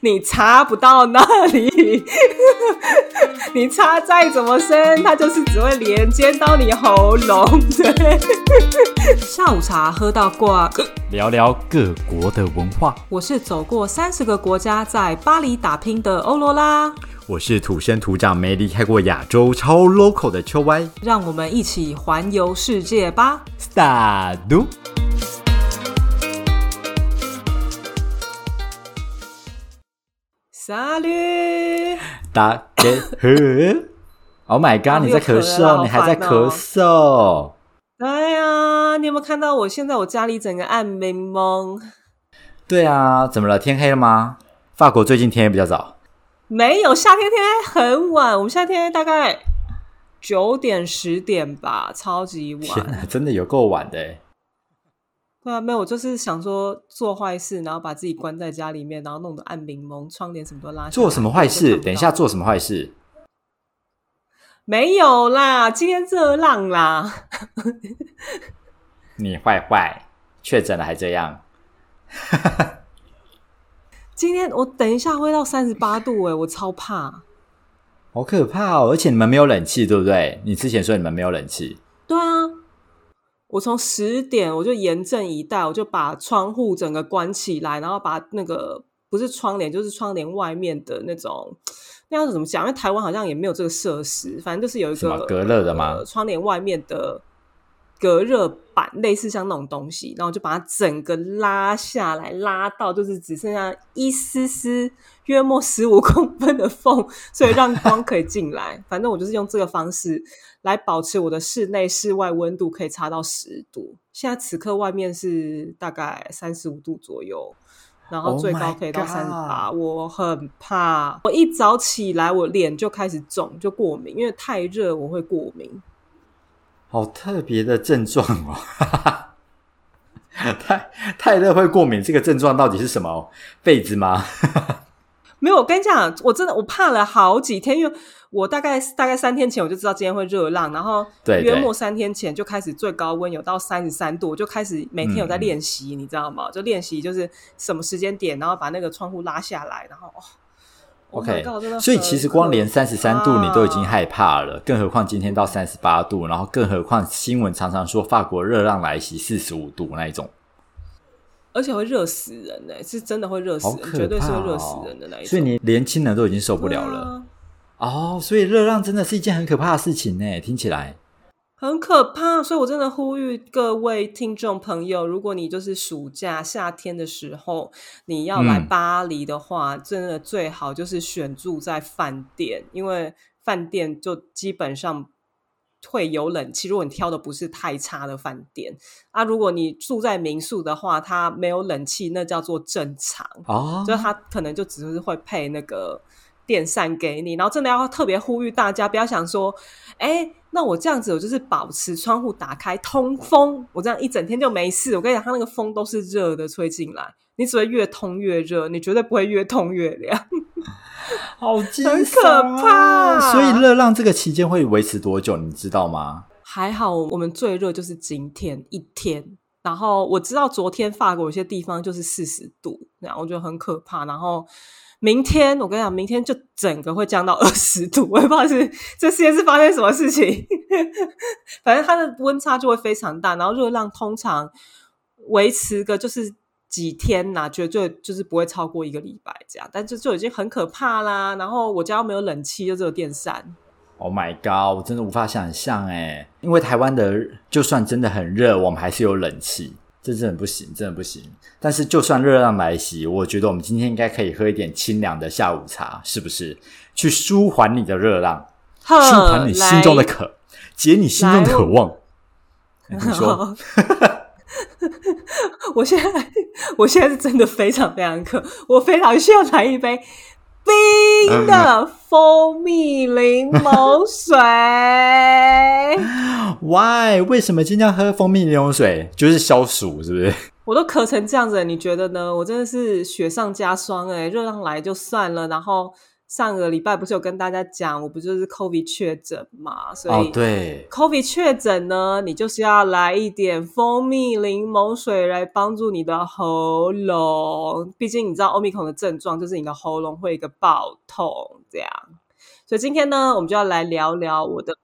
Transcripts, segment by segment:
你插不到那里，你插再怎么深，它就是只会连接到你喉咙。对，下午茶喝到挂。聊聊各国的文化。我是走过三十个国家，在巴黎打拼的欧罗拉。我是土生土长、没离开过亚洲、超 local 的秋歪。让我们一起环游世界吧！Start。沙律，大家好。Oh my god！你在咳嗽，你还在咳嗽。对呀，你有没有看到我现在我家里整个暗蒙蒙？对啊，怎么了？天黑了吗？法国最近天黑比较早。没有，夏天天黑很晚。我们夏天大概九点十点吧，超级晚。真的有够晚的。对啊，没有，我就是想说做坏事，然后把自己关在家里面，然后弄得暗柠檬，窗帘什么都拉。做什么坏事？等一下，做什么坏事？没有啦，今天热浪啦。你坏坏，确诊了还这样。今天我等一下会到三十八度哎，我超怕，好可怕哦！而且你们没有冷气，对不对？你之前说你们没有冷气。我从十点我就严阵以待，我就把窗户整个关起来，然后把那个不是窗帘，就是窗帘外面的那种，那样子怎么讲？因为台湾好像也没有这个设施，反正就是有一个隔热的吗？窗帘外面的隔热板，类似像那种东西，然后就把它整个拉下来，拉到就是只剩下一丝丝。约莫十五公分的缝，所以让光可以进来。反正我就是用这个方式来保持我的室内、室外温度可以差到十度。现在此刻外面是大概三十五度左右，然后最高可以到三十八。我很怕，我一早起来我脸就开始肿，就过敏，因为太热我会过敏。好特别的症状哦！太太热会过敏，这个症状到底是什么？痱子吗？没有，我跟你讲，我真的我怕了好几天，因为我大概大概三天前我就知道今天会热浪，然后约莫三天前就开始最高温有到三十三度，我就开始每天有在练习，你知道吗？就练习就是什么时间点，然后把那个窗户拉下来，然后哦，OK，所以其实光连三十三度你都已经害怕了，更何况今天到三十八度，然后更何况新闻常常说法国热浪来袭四十五度那一种。而且会热死人呢，是真的会热死人，绝对是会热死人的那一种。所以你年轻人都已经受不了了哦。所以热浪真的是一件很可怕的事情呢，听起来很可怕。所以我真的呼吁各位听众朋友，如果你就是暑假夏天的时候你要来巴黎的话，真的最好就是选住在饭店，因为饭店就基本上。会有冷气，如果你挑的不是太差的饭店啊，如果你住在民宿的话，它没有冷气，那叫做正常哦，就它可能就只是会配那个电扇给你。然后真的要特别呼吁大家，不要想说，哎，那我这样子我就是保持窗户打开通风，我这样一整天就没事。我跟你讲，它那个风都是热的吹进来，你只会越通越热，你绝对不会越通越凉。好很可怕，所以热浪这个期间会维持多久？你知道吗？还好，我们最热就是今天一天。然后我知道昨天法国有些地方就是四十度，然后我觉得很可怕。然后明天我跟你讲，明天就整个会降到二十度，我也不知道是这世界是发生什么事情。反正它的温差就会非常大，然后热浪通常维持个就是。几天呐，绝对就是不会超过一个礼拜这样，但就就已经很可怕啦。然后我家又没有冷气，就只有电扇。Oh my god！我真的无法想象哎，因为台湾的就算真的很热，我们还是有冷气，这真的不行，真的不行。但是就算热浪来袭，我觉得我们今天应该可以喝一点清凉的下午茶，是不是？去舒缓你的热浪，舒缓你心中的渴，解你心中的渴望。你说。我现在，我现在是真的非常非常渴，我非常需要来一杯冰的蜂蜜柠檬水。Why？为什么今天要喝蜂蜜柠檬水？就是消暑，是不是？我都咳成这样子，你觉得呢？我真的是雪上加霜哎！热浪来就算了，然后上个礼拜不是有跟大家讲，我不就是 COVID 确诊嘛？所以对，COVID 确诊呢，你就是要来一点蜂蜜柠檬水来帮助你的喉咙。毕竟你知道欧米孔的症状就是你的喉咙会一个爆痛这样。所以今天呢，我们就要来聊聊我的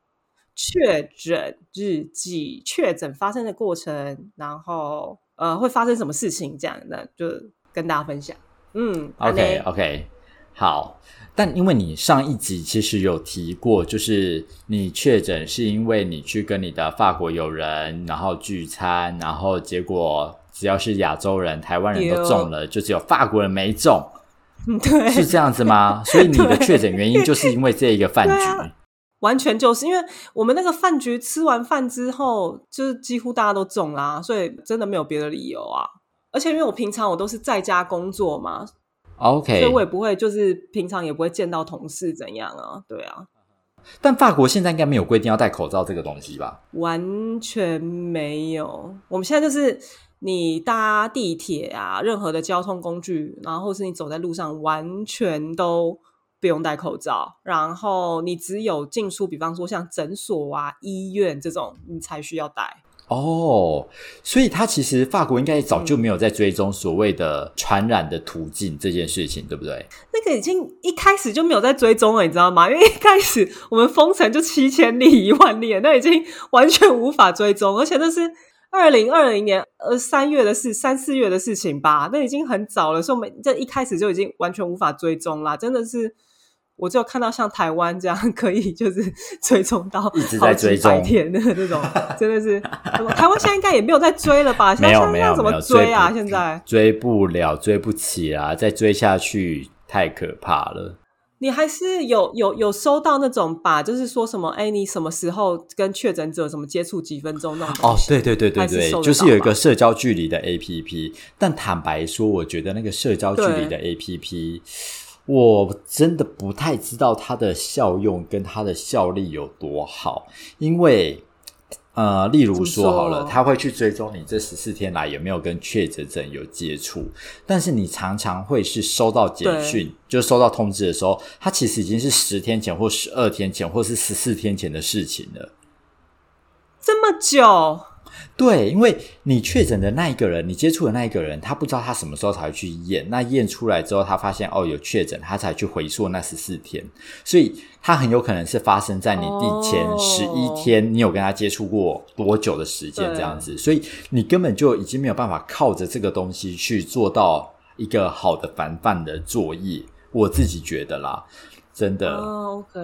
确诊日记，确诊发生的过程，然后呃会发生什么事情这样，那就跟大家分享。嗯，OK OK，好。但因为你上一集其实有提过，就是你确诊是因为你去跟你的法国友人然后聚餐，然后结果只要是亚洲人、台湾人都中了，就只有法国人没中，对，是这样子吗？所以你的确诊原因 就是因为这一个饭局，完全就是因为我们那个饭局吃完饭之后，就是几乎大家都中啦，所以真的没有别的理由啊。而且因为我平常我都是在家工作嘛。OK，所以我也不会，就是平常也不会见到同事怎样啊？对啊。但法国现在应该没有规定要戴口罩这个东西吧？完全没有。我们现在就是你搭地铁啊，任何的交通工具，然后是你走在路上，完全都不用戴口罩。然后你只有进出，比方说像诊所啊、医院这种，你才需要戴。哦，所以他其实法国应该早就没有在追踪所谓的传染的途径这件事情，对不对？那个已经一开始就没有在追踪了，你知道吗？因为一开始我们封城就七千例、一万例，那已经完全无法追踪，而且那是二零二零年呃三月的事、三四月的事情吧，那已经很早了，所以我们这一开始就已经完全无法追踪啦，真的是。我只有看到像台湾这样 可以就是追踪到一直在追踪天的这种，真的是台湾现在应该也没有在追了吧？没有没有怎么追啊？现在追不了，追不起啊！再追下去太可怕了。你还是有有有收到那种吧？就是说什么？哎，你什么时候跟确诊者什么接触几分钟那种？哦，对对对对对，就是有一个社交距离的 APP。但坦白说，我觉得那个社交距离的 APP。我真的不太知道它的效用跟它的效力有多好，因为呃，例如说好了，他会去追踪你这十四天来有没有跟确诊者有接触，但是你常常会是收到简讯，就收到通知的时候，它其实已经是十天前或十二天前或是十四天前的事情了，这么久。对，因为你确诊的那一个人，你接触的那一个人，他不知道他什么时候才会去验。那验出来之后，他发现哦有确诊，他才去回溯那十四天，所以他很有可能是发生在你第前十一天，你有跟他接触过多久的时间这样子，所以你根本就已经没有办法靠着这个东西去做到一个好的防范的作业。我自己觉得啦。真的，OK，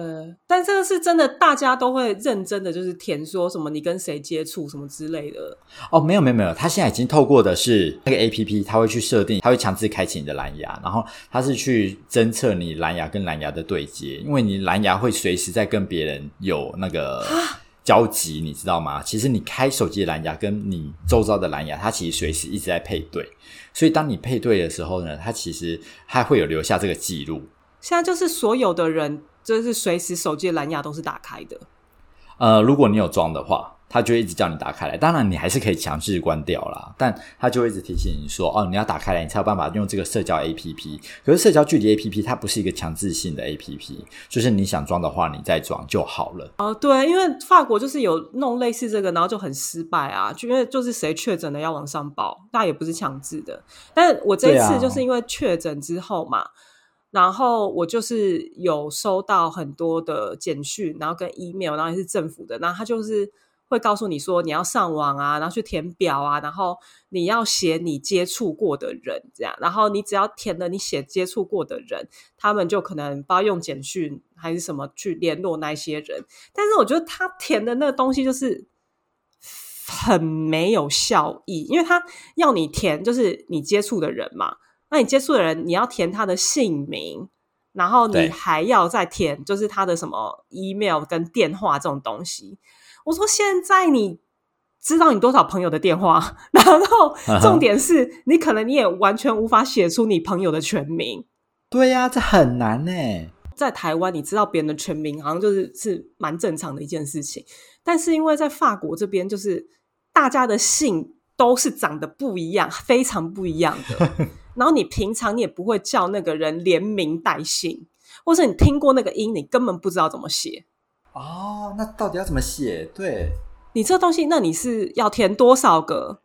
但这个是真的，大家都会认真的，就是填说什么你跟谁接触什么之类的。哦，没有没有没有，他现在已经透过的是那个 APP，他会去设定，他会强制开启你的蓝牙，然后他是去侦测你蓝牙跟蓝牙的对接，因为你蓝牙会随时在跟别人有那个交集，你知道吗？其实你开手机的蓝牙跟你周遭的蓝牙，它其实随时一直在配对，所以当你配对的时候呢，它其实它会有留下这个记录。现在就是所有的人，就是随时手机的蓝牙都是打开的。呃，如果你有装的话，它就一直叫你打开来。当然，你还是可以强制关掉啦，但它就一直提醒你说：“哦，你要打开来，你才有办法用这个社交 APP。”可是社交距离 APP 它不是一个强制性的 APP，就是你想装的话，你再装就好了。哦，对，因为法国就是有弄类似这个，然后就很失败啊，就因为就是谁确诊的要往上报，那也不是强制的。但我这一次就是因为确诊之后嘛。然后我就是有收到很多的简讯，然后跟 email，然后也是政府的，然后他就是会告诉你说你要上网啊，然后去填表啊，然后你要写你接触过的人这样，然后你只要填了你写接触过的人，他们就可能不知道用简讯还是什么去联络那些人。但是我觉得他填的那个东西就是很没有效益，因为他要你填就是你接触的人嘛。那你接触的人，你要填他的姓名，然后你还要再填，就是他的什么 email 跟电话这种东西。我说现在你知道你多少朋友的电话，然后重点是你可能你也完全无法写出你朋友的全名。对呀，这很难呢。在台湾，你知道别人的全名，好像就是是蛮正常的一件事情。但是因为在法国这边，就是大家的姓都是长得不一样，非常不一样的。然后你平常你也不会叫那个人连名带姓，或是你听过那个音，你根本不知道怎么写。哦，那到底要怎么写？对你这东西，那你是要填多少个？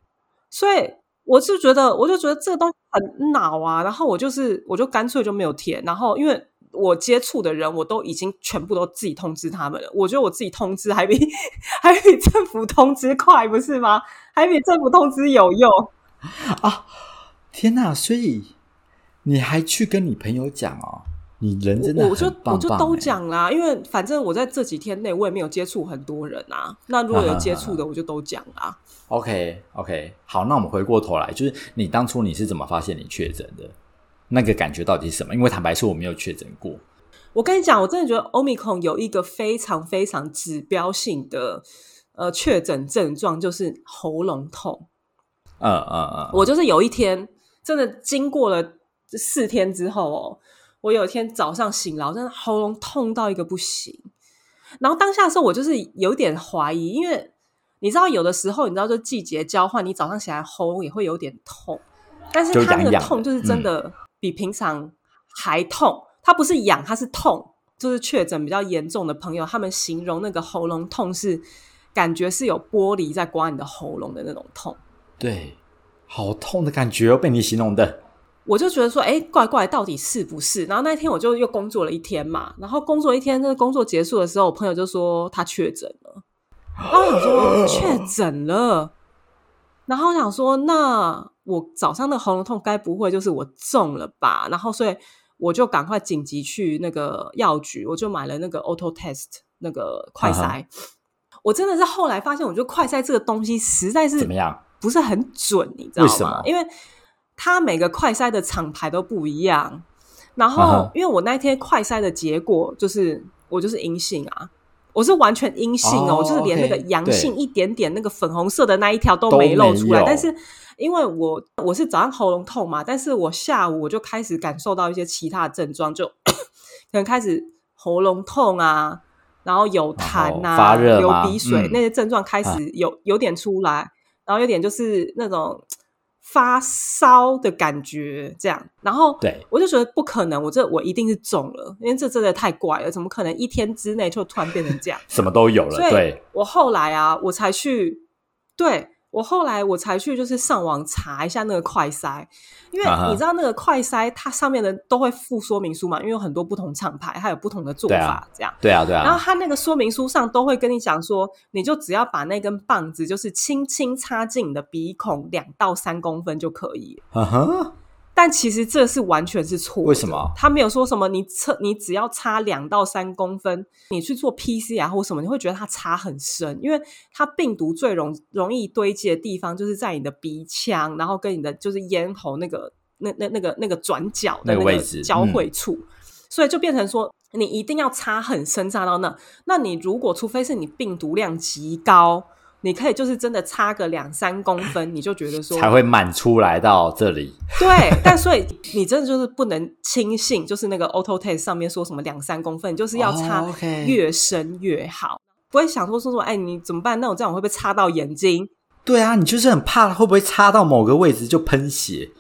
所以我就觉得，我就觉得这个东西很恼啊。然后我就是，我就干脆就没有填。然后因为我接触的人，我都已经全部都自己通知他们了。我觉得我自己通知还比 还比政府通知快，不是吗？还比政府通知有用啊！天哪！所以你还去跟你朋友讲哦？你人真的我就我就都讲啦，因为反正我在这几天内我也没有接触很多人啊。那如果有接触的，我就都讲啦。OK OK，好，那我们回过头来，就是你当初你是怎么发现你确诊的？那个感觉到底是什么？因为坦白说，我没有确诊过。我跟你讲，我真的觉得欧米孔有一个非常非常指标性的呃确诊症状，就是喉咙痛。嗯嗯嗯，我就是有一天真的经过了四天之后哦。我有一天早上醒来，真的喉咙痛到一个不行。然后当下的时候，我就是有点怀疑，因为你知道，有的时候你知道，就季节交换，你早上起来喉咙也会有点痛。但是他那个痛就是真的比平常还痛，他不是痒，他是痛。就是确诊比较严重的朋友，他们形容那个喉咙痛是感觉是有玻璃在刮你的喉咙的那种痛。对，好痛的感觉哦，被你形容的。我就觉得说，哎，怪怪，到底是不是？然后那一天我就又工作了一天嘛，然后工作一天，那个工作结束的时候，我朋友就说他确诊了。然后我想说 确诊了，然后我想说，那我早上的喉咙痛该不会就是我中了吧？然后所以我就赶快紧急去那个药局，我就买了那个 auto test 那个快筛。我真的是后来发现，我觉得快筛这个东西实在是怎么样，不是很准，你知道吗？因为它每个快筛的厂牌都不一样，然后因为我那天快筛的结果就是我就是阴性啊，我是完全阴性哦，就是连那个阳性一点点那个粉红色的那一条都没露出来。但是因为我我是早上喉咙痛嘛，但是我下午我就开始感受到一些其他的症状，就 可能开始喉咙痛啊，然后有痰啊，流鼻水那些症状开始有有点出来，然后有点就是那种。发烧的感觉，这样，然后对我就觉得不可能，我这我一定是中了，因为这真的太怪了，怎么可能一天之内就突然变成这样？什么都有了，对。我后来啊，我才去，对。我后来我才去，就是上网查一下那个快塞，因为你知道那个快塞它上面的都会附说明书嘛，因为有很多不同厂牌，它有不同的做法，这样。对啊，对啊。然后它那个说明书上都会跟你讲说，你就只要把那根棒子就是轻轻插进你的鼻孔两到三公分就可以。但其实这是完全是错。为什么？他没有说什么，你测你只要差两到三公分，你去做 PCR 或什么，你会觉得它差很深，因为它病毒最容容易堆积的地方就是在你的鼻腔，然后跟你的就是咽喉那个那那那个那个转角的那个交汇处，所以就变成说你一定要插很深，插到那。那你如果除非是你病毒量极高。你可以就是真的差个两三公分，你就觉得说才会满出来到这里。对，但所以你真的就是不能轻信，就是那个 auto test 上面说什么两三公分，就是要插越深越好，不会想说说说，哎，你怎么办？那我这样会不会插到眼睛？对啊，你就是很怕会不会插到某个位置就喷血。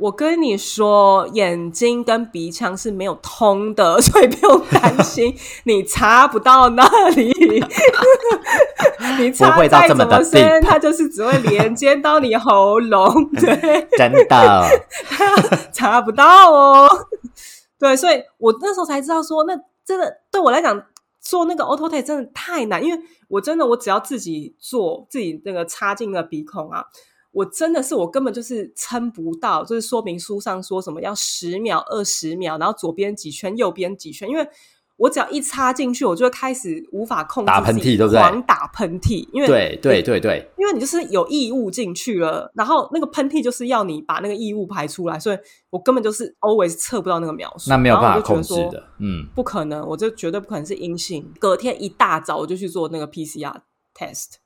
我跟你说，眼睛跟鼻腔是没有通的，所以不用担心，你查不到那里。你插再怎么深，它就是只会连接到你喉咙。对，真的查不到哦。对，所以我那时候才知道说，那真的对我来讲做那个 auto t a 真的太难，因为我真的我只要自己做，自己那个插进了鼻孔啊。我真的是，我根本就是撑不到，就是说明书上说什么要十秒、二十秒，然后左边几圈，右边几圈，因为我只要一插进去，我就会开始无法控制打喷嚏，对不对？狂打喷嚏，因为对对对对，因为你就是有异物进去了，然后那个喷嚏就是要你把那个异物排出来，所以我根本就是 always 测不到那个秒数，那没有办法控制的，嗯，不可能，我就绝对不可能是阴性。隔天一大早我就去做那个 PCR test。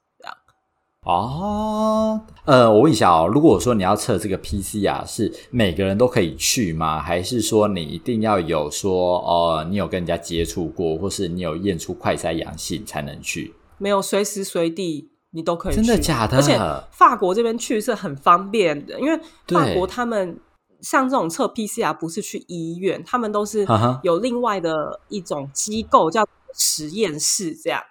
哦，呃，我问一下哦，如果说你要测这个 PCR，是每个人都可以去吗？还是说你一定要有说，呃，你有跟人家接触过，或是你有验出快筛阳性才能去？没有，随时随地你都可以。真的假的？而且法国这边去是很方便的，因为法国他们像这种测 PCR 不是去医院，他们都是有另外的一种机构叫实验室这样。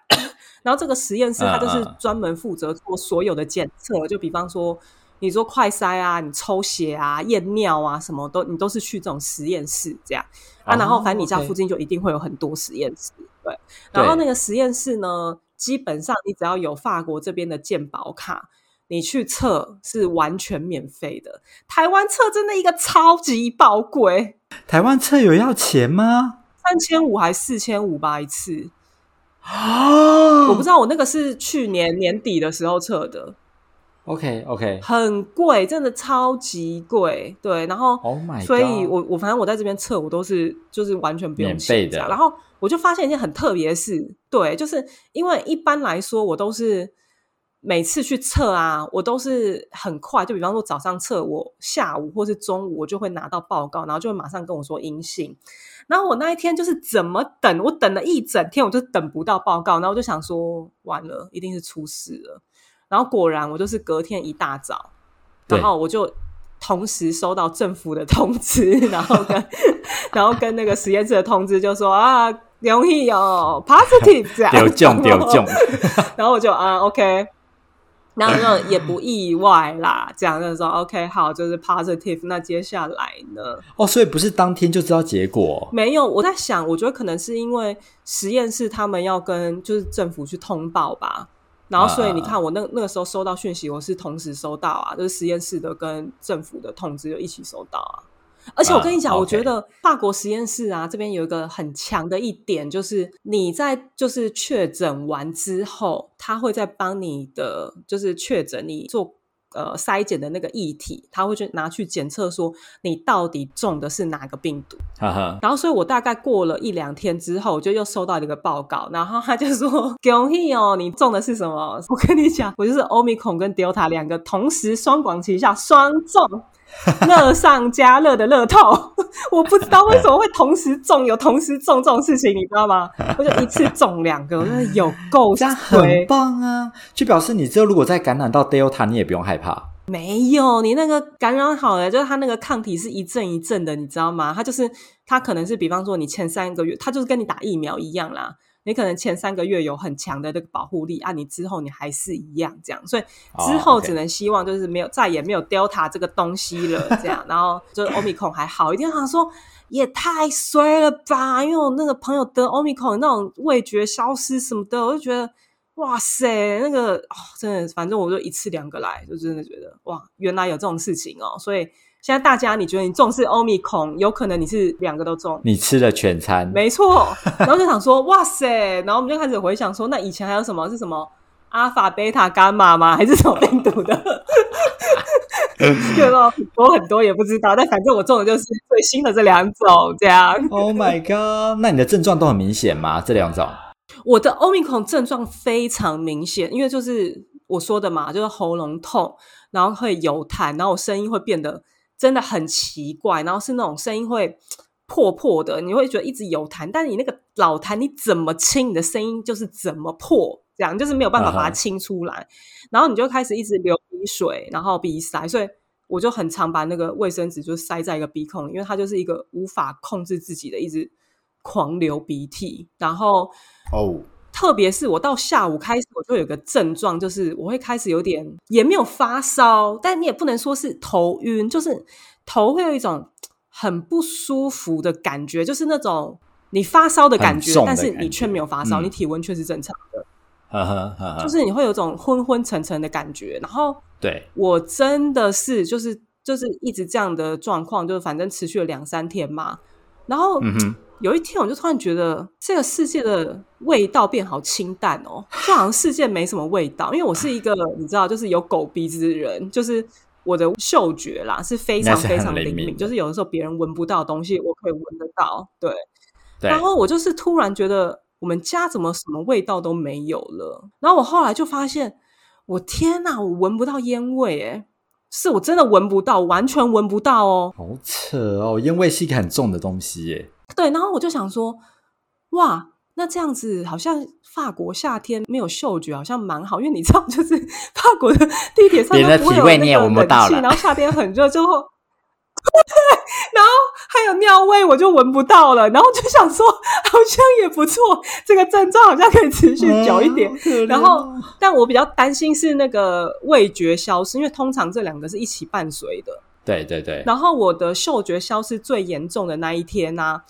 然后这个实验室它就是专门负责做所有的检测，就比方说你做快筛啊、你抽血啊、验尿啊，什么都你都是去这种实验室这样啊。哦然后反正你家附近就一定会有很多实验室，对。然后那个实验室呢，基本上你只要有法国这边的健保卡，你去测是完全免费的。台湾测真的一个超级宝贵，台湾测有要钱吗？三千五还四千五吧一次。哦 我不知道，我那个是去年年底的时候测的，OK OK，很贵，真的超级贵。对，然后 Oh my 所以我我反正我在这边测，我都是就是完全不用钱的然后我就发现一件很特别的事，对，就是因为一般来说我都是每次去测啊，我都是很快，就比方说早上测，我下午或是中午我就会拿到报告，然后就会马上跟我说阴性。然后我那一天就是怎么等，我等了一整天，我就等不到报告，然后我就想说完了，一定是出事了。然后果然，我就是隔天一大早，对然后我就同时收到政府的通知，然后跟 然后跟那个实验室的通知，就说啊，容易哦，positive 这样，丢中丢中，然后我就啊，OK，然后就也不意外啦，这样就说 OK，好，就是 positive。那接下来呢？哦，所以不是当天就知道结果没有，我在想，我觉得可能是因为实验室他们要跟就是政府去通报吧。然后，所以你看，我那那个时候收到讯息，我是同时收到啊，就是实验室的跟政府的通知就一起收到啊。而且我跟你讲，啊我觉得法国实验室啊，这边有一个很强的一点，就是你在就是确诊完之后，他会再帮你的就是确诊你做呃筛检的那个液体，他会去拿去检测说你到底中的是哪个病毒。哈哈，然后，所以我大概过了一两天之后，我就又收到一个报告，然后他就说：“恭喜哦，你中的是什么？”我跟你讲，我就是 Omicron 跟 Delta 两个同时双管齐下，双中，乐上加乐的乐透。我不知道为什么会同时中，有同时中这种事情，你知道吗？我就一次中两个，我觉得有够这样很。棒啊！就表示你之后如果再感染到 Delta，你也不用害怕。没有，你那个感染好了，就是它那个抗体是一阵一阵的，你知道吗？它就是它可能是比方说你前三个月，它就是跟你打疫苗一样啦。你可能前三个月有很强的这个保护力啊，你之后你还是一样这样，所以之后只能希望就是没有再也没有 Delta 这个东西了，这样，然后就是 Omicron 还好一点。想说也太衰了吧，因为我那个朋友得 Omicron 那种味觉消失什么的，我就觉得哇塞，那个哦，真的，反正我就一次两个来，就真的觉得哇，原来有这种事情哦。所以现在大家，你觉得你重视 Omicron，有可能你是两个都中。你吃了全餐，没错，然后就想说，哇塞，然后我们就开始回想说，那以前还有什么是什么阿法、贝塔、伽马吗？还是什么病毒的？对吧？很多很多也不知道，但反正我中的就是最新的这两种，这样。Oh my god！那你的症状都很明显吗？这两种？我的 Omicron 症状非常明显，因为就是我说的嘛，就是喉咙痛，然后会有痰，然后我声音会变得真的很奇怪，然后是那种声音会破破的，你会觉得一直有痰，但是你那个老痰你怎么清，你的声音就是怎么破，这样就是没有办法把它清出来，然后你就开始一直流鼻水，然后鼻塞，所以。我就很常把那个卫生纸就塞在一个鼻孔里，因为它就是一个无法控制自己的，一直狂流鼻涕，然后哦，特别是我到下午开始，我就有个症状，就是我会开始有点也没有发烧，但你也不能说是头晕，就是头会有一种很不舒服的感觉，就是那种你发烧的感觉但是你却没有发烧，嗯你体温却是正常的，就是你会有一种昏昏沉沉的感觉。然后对，我真的是就是就是一直这样的状况，就是反正持续了两三天嘛，然后。嗯哼，有一天，我就突然觉得这个世界的味道变好清淡哦，就好像世界没什么味道。因为我是一个 你知道，就是有狗鼻子的人，就是我的嗅觉啦是非常非常灵敏，就是有的时候别人闻不到的东西，我可以闻得到。对，对，然后我就是突然觉得我们家怎么什么味道都没有了。然后我后来就发现，我天哪，我闻不到烟味，诶是我真的闻不到，完全闻不到哦。好扯哦，烟味是一个很重的东西耶。对，然后我就想说，哇，那这样子好像法国夏天没有嗅觉，好像蛮好，因为你知道，就是法国的地铁上都不会有那气闻不到然后夏天很热，之后，然后还有尿味我就闻不到了，然后就想说好像也不错，这个症状好像可以持续久一点。然后，但我比较担心是那个味觉消失，因为通常这两个是一起伴随的。对对对。然后我的嗅觉消失最严重的那一天呢，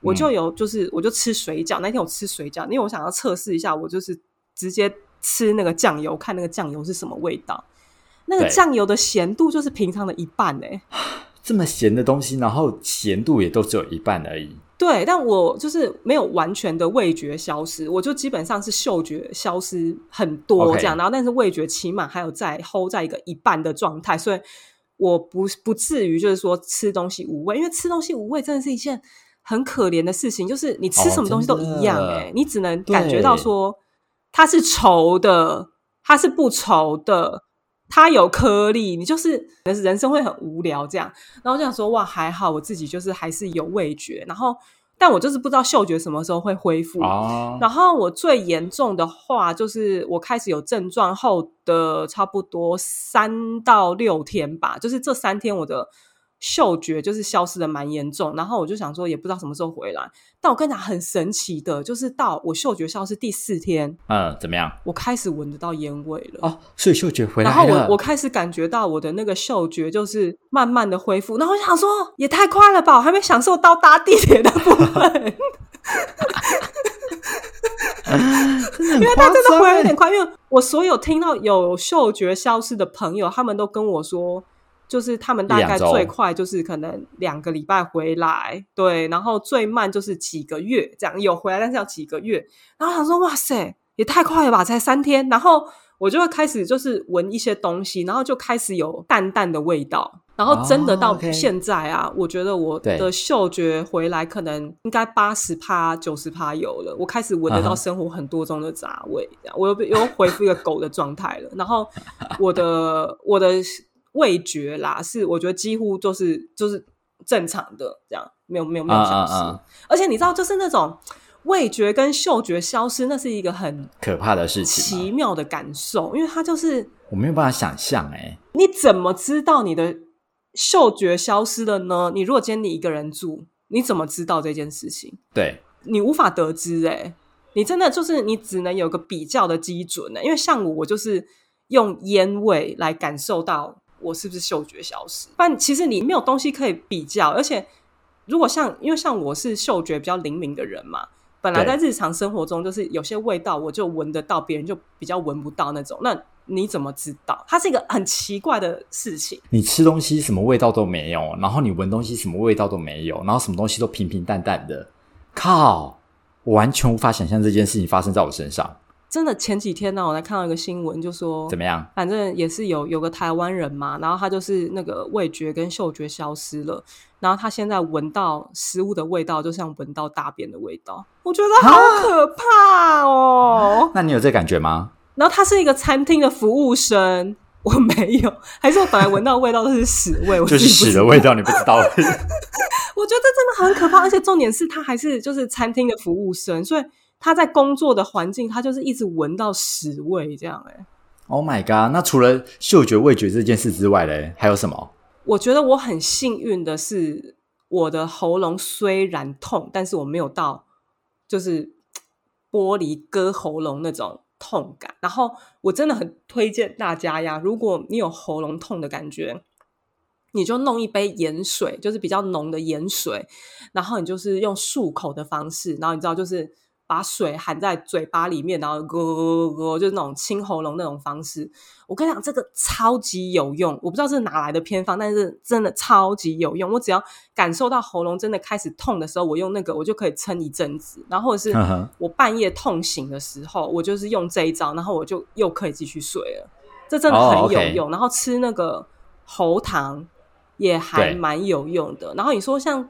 我就有就是我就吃水饺，那天我吃水饺，因为我想要测试一下，我就是直接吃那个酱油，看那个酱油是什么味道。那个酱油的咸度就是平常的一半哎。这么咸的东西，然后咸度也都只有一半而已。对，但我就是没有完全的味觉消失，我就基本上是嗅觉消失很多这样，然后但是味觉起码还有在 hold 在一个一半的状态，所以我不不至于就是说吃东西无味，因为吃东西无味真的是一件很可怜的事情，就是你吃什么东西都一样哎，你只能感觉到说它是稠的，它是不稠的。它有颗粒，你就是人生会很无聊这样。然后我想说，哇，还好我自己就是还是有味觉，然后但我就是不知道嗅觉什么时候会恢复。然后我最严重的话，就是我开始有症状后的差不多三到六天吧，就是这三天我的。嗅觉就是消失的蛮严重，然后我就想说，也不知道什么时候回来。但我跟你讲，很神奇的，就是到我嗅觉消失第四天，嗯，怎么样？我开始闻得到烟味了哦，所以嗅觉回来了。然后我我开始感觉到我的那个嗅觉就是慢慢的恢复。然后我想说，也太快了吧，我还没享受到搭地铁的部分，因为他真的回来有点快。因为我所有听到有嗅觉消失的朋友，他们都跟我说。就是他们大概最快就是可能两个礼拜回来，对，然后最慢就是几个月这样有回来，但是要几个月。然后想说，哇塞，也太快了吧，才三天。然后我就会开始就是闻一些东西，然后就开始有淡淡的味道。然后真的到现在啊，我觉得我的嗅觉回来可能应该八十趴、九十趴有了。我开始闻得到生活很多中的杂味，我又又恢复一个狗的状态了。然后我的我的。味觉啦，是我觉得几乎就是就是正常的这样，没有没有没有消失。而且你知道，就是那种味觉跟嗅觉消失，那是一个很可怕的事情，奇妙的感受，因为它就是我没有办法想象哎，你怎么知道你的嗅觉消失了呢？你如果今天你一个人住，你怎么知道这件事情？对你无法得知哎，你真的就是你只能有个比较的基准呢。因为像我，我就是用烟味来感受到。我是不是嗅觉消失？但其实你没有东西可以比较，而且如果像因为像我是嗅觉比较灵敏的人嘛，本来在日常生活中就是有些味道我就闻得到，别人就比较闻不到那种。那你怎么知道？它是一个很奇怪的事情。你吃东西什么味道都没有，然后你闻东西什么味道都没有，然后什么东西都平平淡淡的。靠！我完全无法想象这件事情发生在我身上。真的前几天呢，我才看到一个新闻，就说怎么样？反正也是有有个台湾人嘛，然后他就是那个味觉跟嗅觉消失了，然后他现在闻到食物的味道，就像闻到大便的味道，我觉得好可怕哦。那你有这感觉吗？然后他是一个餐厅的服务生，我没有，还是我本来闻到味道都是屎味，就是屎的味道，你不知道？我觉得真的很可怕，而且重点是他还是就是餐厅的服务生，所以。他在工作的环境，他就是一直闻到屎味，这样哎。Oh my god！那除了嗅觉、味觉这件事之外嘞，还有什么？我觉得我很幸运的是，我的喉咙虽然痛，但是我没有到就是玻璃割喉咙那种痛感。然后我真的很推荐大家呀，如果你有喉咙痛的感觉，你就弄一杯盐水，就是比较浓的盐水，然后你就是用漱口的方式，然后你知道就是。把水含在嘴巴里面，然后咯咯咯，就是那种清喉咙那种方式。我跟你讲，这个超级有用。我不知道是哪来的偏方，但是真的超级有用。我只要感受到喉咙真的开始痛的时候，我用那个，我就可以撑一阵子。然后或者是我半夜痛醒的时候，我就是用这一招，然后我就又可以继续睡了。这真的很有用。然后吃那个喉糖也还蛮有用的。然后你说像。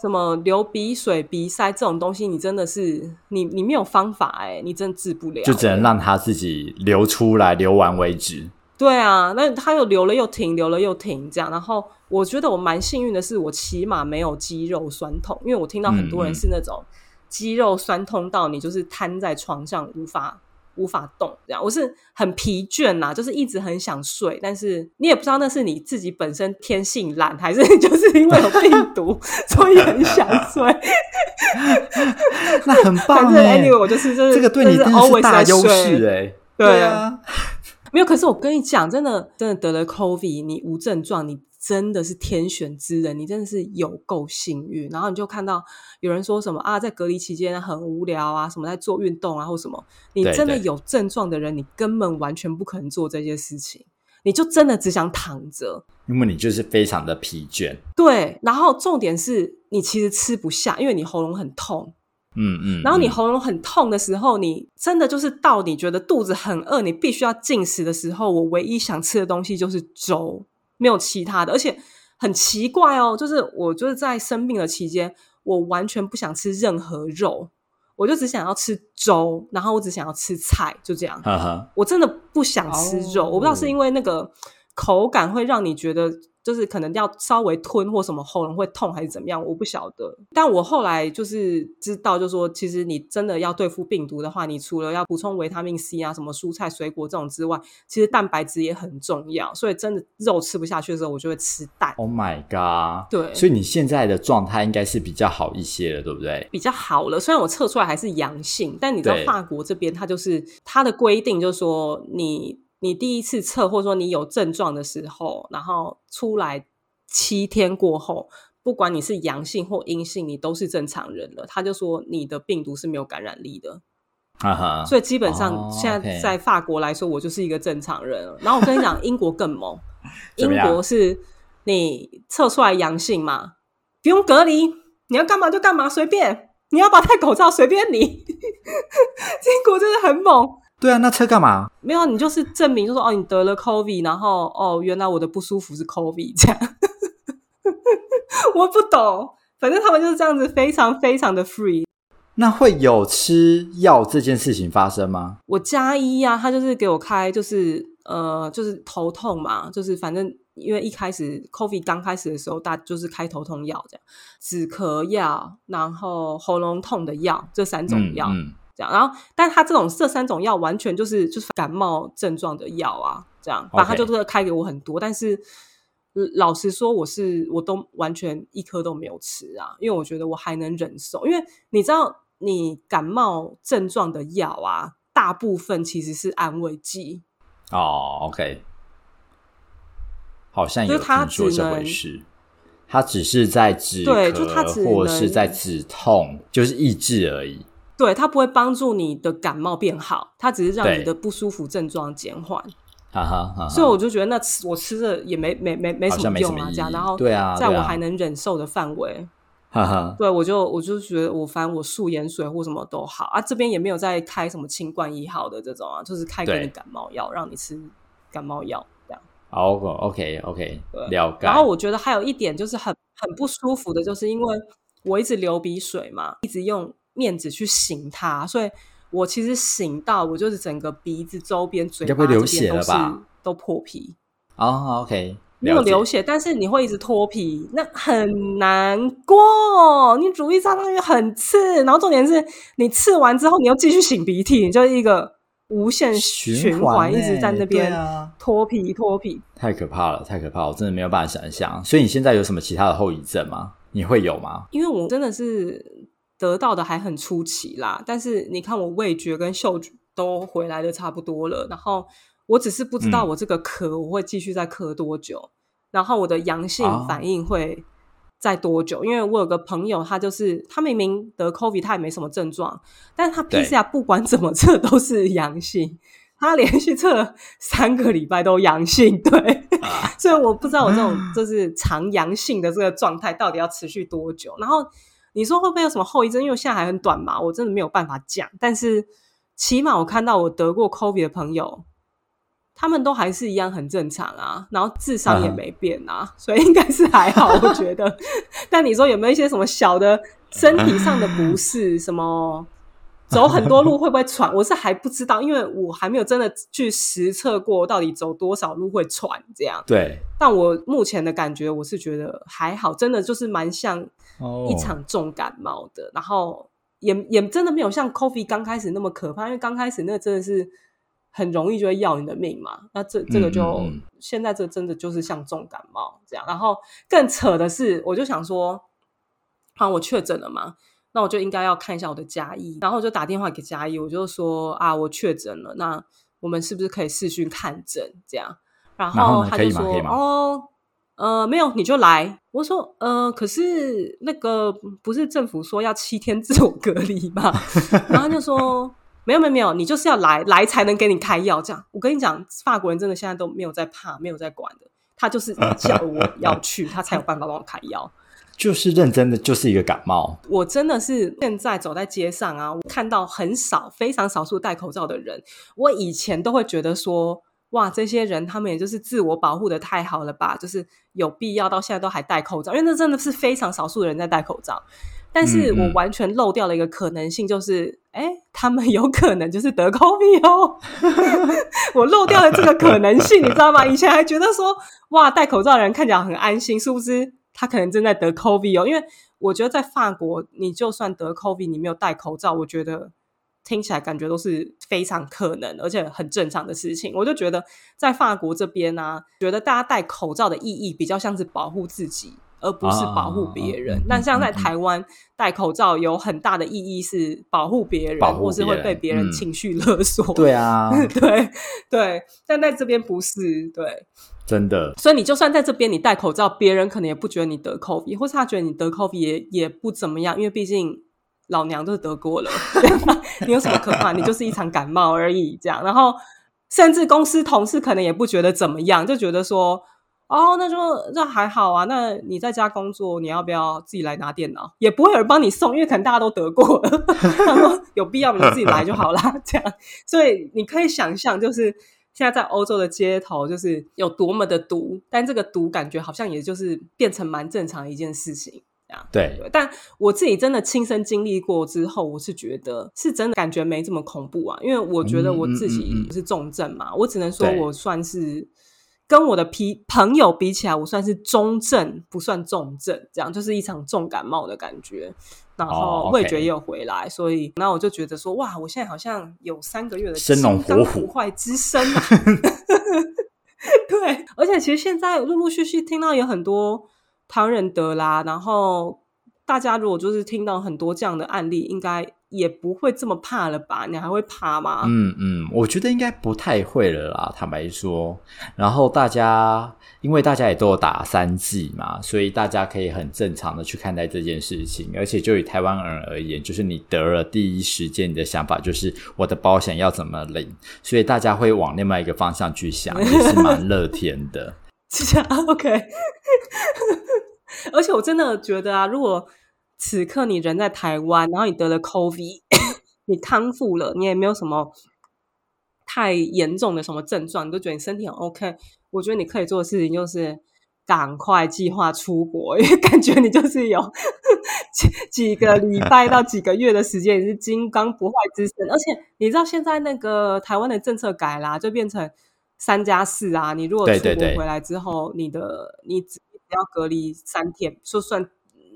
什么流鼻水、鼻塞这种东西，你真的是你你没有方法哎，你真的治不了，就只能让它自己流出来，流完为止。对啊，那它又流了又停，流了又停，这样。然后我觉得我蛮幸运的是，我起码没有肌肉酸痛，因为我听到很多人是那种肌肉酸痛到你就是瘫在床上无法无法动，这样我是很疲倦呐，就是一直很想睡，但是你也不知道那是你自己本身天性懒，还是就是因为有病毒，所以很想睡。那很棒哎，anyway，我就是就是这个对你真的是大优势哎，对啊，没有。可是我跟你讲，真的真的得了 COVID，你无症状，你。真的是天选之人，你真的是有够幸运。然后你就看到有人说什么啊，在隔离期间很无聊啊，什么在做运动啊，或什么。你真的有症状的人，你根本完全不可能做这些事情，你就真的只想躺着，因为你就是非常的疲倦。对，然后重点是你其实吃不下，因为你喉咙很痛。嗯嗯。然后你喉咙很痛的时候，你真的就是到你觉得肚子很饿，你必须要进食的时候，我唯一想吃的东西就是粥。没有其他的，而且很奇怪哦，就是我就是在生病的期间，我完全不想吃任何肉，我就只想要吃粥，然后我只想要吃菜，就这样。我真的不想吃肉，我不知道是因为那个口感会让你觉得。就是可能要稍微吞或什么喉咙会痛还是怎么样，我不晓得。但我后来就是知道，就说其实你真的要对付病毒的话，你除了要补充维他命 C 啊、什么蔬菜水果这种之外，其实蛋白质也很重要。所以真的肉吃不下去的时候，我就会吃蛋。Oh my god！对，所以你现在的状态应该是比较好一些了，对不对？比较好了，虽然我测出来还是阳性，但你知道法国这边它就是它的规定，就是说你。你第一次测，或者说你有症状的时候，然后出来七天过后，不管你是阳性或阴性，你都是正常人了。他就说你的病毒是没有感染力的，哈哈。所以基本上现在在法国来说，我就是一个正常人。然后我跟你讲，英国更猛，英国是你测出来阳性嘛，不用隔离，你要干嘛就干嘛，随便，你要不要戴口罩随便你。英国真的很猛。对啊，那测干嘛？没有，你就是证明，就说哦，你得了 COVID，然后哦，原来我的不舒服是 COVID，这样。我不懂，反正他们就是这样子，非常非常的 free。那会有吃药这件事情发生吗？我加一啊，他就是给我开，就是呃，就是头痛嘛，就是反正因为一开始 COVID 刚开始的时候，大就是开头痛药这样，止咳药，然后喉咙痛的药，这三种药。这样，然后，但他这种这三种药完全就是就是感冒症状的药啊，这样，反正他就是开给我很多，但是老实说，我是我都完全一颗都没有吃啊，因为我觉得我还能忍受，因为你知道，你感冒症状的药啊，大部分其实是安慰剂哦，OK，好像有听说这回事，它只是在止咳或是在止痛，就是抑制而已。对，它不会帮助你的感冒变好，它只是让你的不舒服症状减缓。哈哈，所以我就觉得那吃我吃的也没没没没什么用啊，这样。然后对啊，在我还能忍受的范围，哈哈，对我就我就觉得我反正我素盐水或什么都好啊，这边也没有在开什么清冠一号的这种啊，就是开给你感冒药，让你吃感冒药这样。好，OK OK，了解。然后我觉得还有一点就是很很不舒服的，就是因为我一直流鼻水嘛，一直用。面子去醒他，所以我其实醒到我就是整个鼻子周边、嘴巴流血了吧，都破皮。哦，OK，没有流血，但是你会一直脱皮，那很难过。你主意相当于很刺，然后重点是你刺完之后，你又继续擤鼻涕，你就一个无限循环，一直在那边脱皮脱皮，太可怕了，太可怕，我真的没有办法想象。所以你现在有什么其他的后遗症吗？你会有吗？因为我真的是。得到的还很出奇啦，但是你看我味觉跟嗅觉都回来的差不多了，然后我只是不知道我这个咳我会继续再咳多久，然后我的阳性反应会在多久？因为我有个朋友，他就是他明明得 COVID，他也没什么症状，但是他 PCR 不管怎么测都是阳性，他连续测三个礼拜都阳性，对，所以我不知道我这种 就是长阳性的这个状态到底要持续多久，然后。你说会不会有什么后遗症？因为现在还很短嘛，我真的没有办法讲。但是起码我看到我得过 COVID 的朋友，他们都还是一样很正常啊，然后智商也没变啊，所以应该是还好，我觉得。但你说有没有一些什么小的身体上的不适？什么走很多路会不会喘？我是还不知道，因为我还没有真的去实测过到底走多少路会喘这样。对，但我目前的感觉，我是觉得还好，真的就是蛮像。一场重感冒的，然后也也真的没有像 coffee 刚开始那么可怕，因为刚开始那真的是很容易就会要你的命嘛。那这这个就现在这真的就是像重感冒这样。然后更扯的是，我就想说，好，我确诊了嘛，那我就应该要看一下我的家医，然后我就打电话给家医，我就说啊，我确诊了，那我们是不是可以视讯看诊这样？然后他就说哦。呃，没有，你就来。我说，呃，可是那个不是政府说要七天自我隔离吗？然后就说，没有，没有，没有，你就是要来，来才能给你开药。这样，我跟你讲，法国人真的现在都没有在怕，没有在管的。他就是叫我要去，他才有办法帮我开药。就是认真的，就是一个感冒。我真的是现在走在街上啊，看到很少、非常少数戴口罩的人。我以前都会觉得说。哇，这些人他们也就是自我保护的太好了吧？就是有必要到现在都还戴口罩，因为那真的是非常少数的人在戴口罩。但是我完全漏掉了一个可能性，就是哎，他们有可能就是得 COVID 哦。我漏掉了这个可能性，你知道吗？以前还觉得说哇，戴口罩的人看起来很安心，殊不知他可能正在得 COVID 哦。因为我觉得在法国，你就算得 COVID，你没有戴口罩，我觉得。听起来感觉都是非常可能，而且很正常的事情。我就觉得在法国这边呢，觉得大家戴口罩的意义比较像是保护自己，而不是保护别人。那像在台湾戴口罩有很大的意义是保护别人，或是会被别人情绪勒索。对啊，对对，但在这边不是对，真的。所以你就算在这边你戴口罩，别人可能也不觉得你得 COVID，或是他觉得你得 COVID 也也不怎么样，因为毕竟。老娘都是得过了，你有什么可怕？你就是一场感冒而已，这样。然后甚至公司同事可能也不觉得怎么样，就觉得说，哦，那就那还好啊。那你在家工作，你要不要自己来拿电脑？也不会有人帮你送，因为可能大家都得过了。他说有必要你自己来就好啦。这样。所以你可以想象，就是现在在欧洲的街头，就是有多么的毒，但这个毒感觉好像也就是变成蛮正常的一件事情。对，但我自己真的亲身经历过之后，我是觉得是真的感觉没这么恐怖啊。因为我觉得我自己是重症嘛，我只能说我算是跟我的皮朋友比起来，我算是中症，不算重症，这样就是一场重感冒的感觉。然后味觉也有回来，所以那我就觉得说，哇，我现在好像有三个月的生龙活虎坏之身。对，而且其实现在陆陆续续听到有很多。唐人德啦，然后大家如果就是听到很多这样的案例，应该也不会这么怕了吧？你还会怕吗？嗯嗯，我觉得应该不太会了啦。坦白说，然后大家因为大家也都有打三剂嘛，所以大家可以很正常的去看待这件事情。而且就以台湾人而言，就是你得了第一时间你的想法就是我的保险要怎么领，所以大家会往另外一个方向去想，也是蛮乐天的。是这样，OK。而且我真的觉得啊，如果此刻你人在台湾，然后你得了 COVID，你康复了，你也没有什么太严重的什么症状，你都觉得你身体很 OK。我觉得你可以做的事情就是赶快计划出国，因为感觉你就是有 几几个礼拜到几个月的时间，你是金刚不坏之身。而且你知道现在那个台湾的政策改啦，就变成三加四啊。你如果出国回来之后，你的你只要隔离三天，就算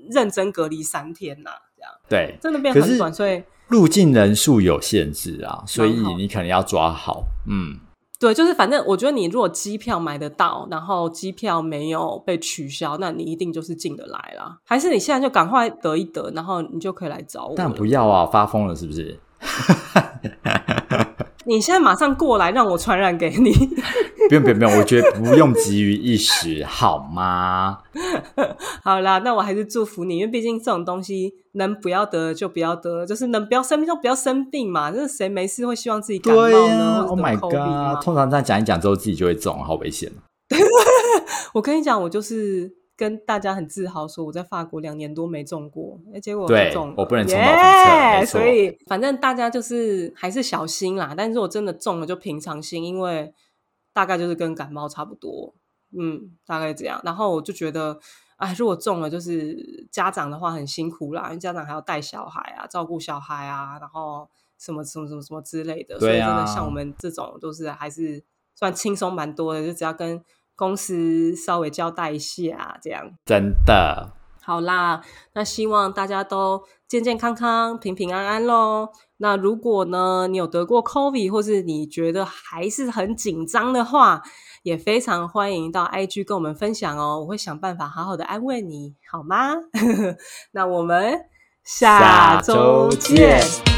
认真隔离三天呐，这样对，真的变很短。所以入境人数有限制啊，所以你可能要抓好。嗯，对，就是反正我觉得你如果机票买得到，然后机票没有被取消，那你一定就是进得来啦。还是你现在就赶快得一得，然后你就可以来找我。但不要啊，发疯了是不是？你现在马上过来，让我传染给你。不用不用不用，我觉得不用急于一时，好吗？好啦，那我还是祝福你，因为毕竟这种东西能不要得就不要得，就是能不要生病就不要生病嘛。就是谁没事会希望自己感冒呢？Oh my god！通常这样讲一讲之后，自己就会中，好危险。我跟你讲，我就是。跟大家很自豪说我在法国两年多没中过，哎，结果中，我不能重蹈所以反正大家就是还是小心啦。但是我真的中了，就平常心，因为大概就是跟感冒差不多，嗯，大概这样。然后我就觉得，哎，如果中了，就是家长的话很辛苦啦，因为家长还要带小孩啊，照顾小孩啊，然后什么什么什么什么之类的。所以真的像我们这种，就是还是算轻松蛮多的，就只要跟。公司稍微交代一下，这样真的好啦，那希望大家都健健康康、平平安安喽。那如果呢，你有得过 COVID，或是你觉得还是很紧张的话，也非常欢迎到 IG 跟我们分享哦，我会想办法好好的安慰你，好吗？那我们下周见。